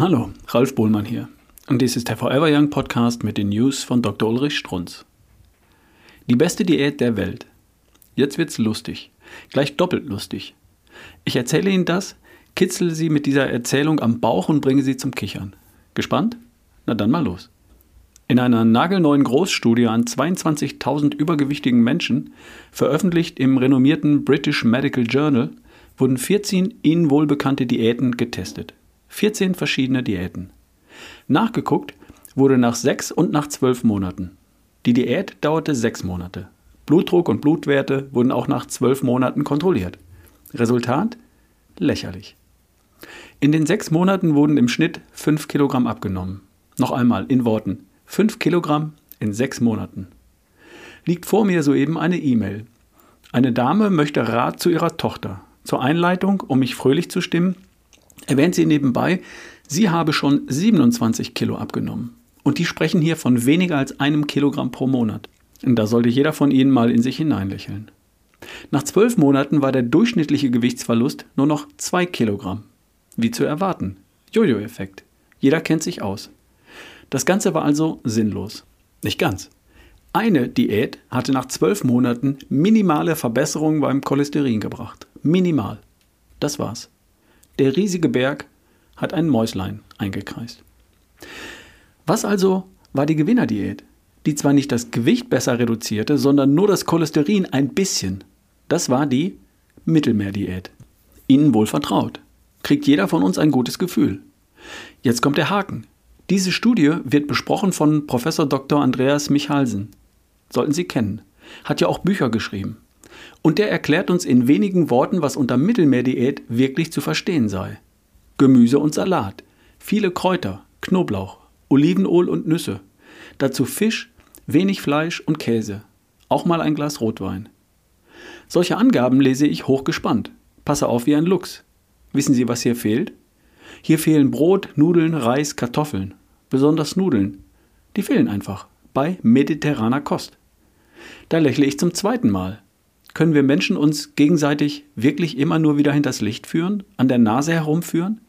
Hallo, Ralf Bohlmann hier. Und dies ist der Forever Young Podcast mit den News von Dr. Ulrich Strunz. Die beste Diät der Welt. Jetzt wird's lustig. Gleich doppelt lustig. Ich erzähle Ihnen das, kitzel Sie mit dieser Erzählung am Bauch und bringe Sie zum Kichern. Gespannt? Na dann mal los. In einer nagelneuen Großstudie an 22.000 übergewichtigen Menschen, veröffentlicht im renommierten British Medical Journal, wurden 14 Ihnen wohlbekannte Diäten getestet. 14 verschiedene Diäten. Nachgeguckt wurde nach 6 und nach 12 Monaten. Die Diät dauerte 6 Monate. Blutdruck und Blutwerte wurden auch nach 12 Monaten kontrolliert. Resultat? Lächerlich. In den 6 Monaten wurden im Schnitt 5 Kilogramm abgenommen. Noch einmal in Worten. 5 Kilogramm in 6 Monaten. Liegt vor mir soeben eine E-Mail. Eine Dame möchte Rat zu ihrer Tochter. Zur Einleitung, um mich fröhlich zu stimmen, erwähnt sie nebenbei, sie habe schon 27 Kilo abgenommen. Und die sprechen hier von weniger als einem Kilogramm pro Monat. Und da sollte jeder von Ihnen mal in sich hineinlächeln. Nach zwölf Monaten war der durchschnittliche Gewichtsverlust nur noch zwei Kilogramm. Wie zu erwarten. Jojo-Effekt. Jeder kennt sich aus. Das Ganze war also sinnlos. Nicht ganz. Eine Diät hatte nach zwölf Monaten minimale Verbesserungen beim Cholesterin gebracht. Minimal. Das war's. Der riesige Berg hat ein Mäuslein eingekreist. Was also war die Gewinnerdiät? Die zwar nicht das Gewicht besser reduzierte, sondern nur das Cholesterin ein bisschen. Das war die Mittelmeerdiät. Ihnen wohl vertraut. Kriegt jeder von uns ein gutes Gefühl. Jetzt kommt der Haken. Diese Studie wird besprochen von Professor Dr. Andreas Michalsen. Sollten Sie kennen. Hat ja auch Bücher geschrieben. Und der erklärt uns in wenigen Worten, was unter Mittelmeerdiät wirklich zu verstehen sei. Gemüse und Salat, viele Kräuter, Knoblauch, Olivenöl und Nüsse. Dazu Fisch, wenig Fleisch und Käse. Auch mal ein Glas Rotwein. Solche Angaben lese ich hochgespannt. Passe auf wie ein Luchs. Wissen Sie, was hier fehlt? Hier fehlen Brot, Nudeln, Reis, Kartoffeln. Besonders Nudeln. Die fehlen einfach. Bei mediterraner Kost. Da lächle ich zum zweiten Mal. Können wir Menschen uns gegenseitig wirklich immer nur wieder hinters Licht führen, an der Nase herumführen?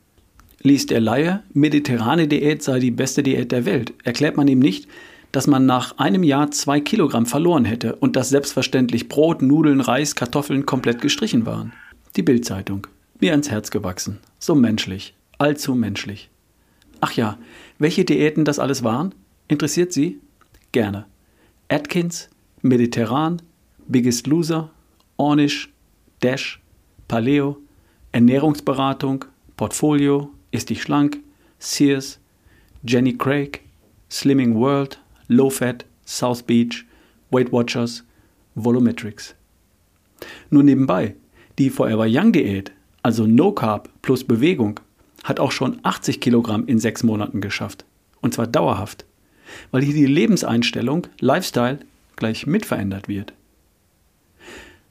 Liest der Laie, mediterrane Diät sei die beste Diät der Welt, erklärt man ihm nicht, dass man nach einem Jahr zwei Kilogramm verloren hätte und dass selbstverständlich Brot, Nudeln, Reis, Kartoffeln komplett gestrichen waren. Die Bildzeitung. Mir ans Herz gewachsen. So menschlich. Allzu menschlich. Ach ja, welche Diäten das alles waren? Interessiert Sie? Gerne. Atkins, Mediterran, Biggest Loser, Ornish, Dash, Paleo, Ernährungsberatung, Portfolio, Ist dich schlank, Sears, Jenny Craig, Slimming World, Low Fat, South Beach, Weight Watchers, Volumetrics. Nur nebenbei, die Forever Young Diät, also No Carb plus Bewegung, hat auch schon 80 Kilogramm in sechs Monaten geschafft. Und zwar dauerhaft, weil hier die Lebenseinstellung, Lifestyle gleich mitverändert wird.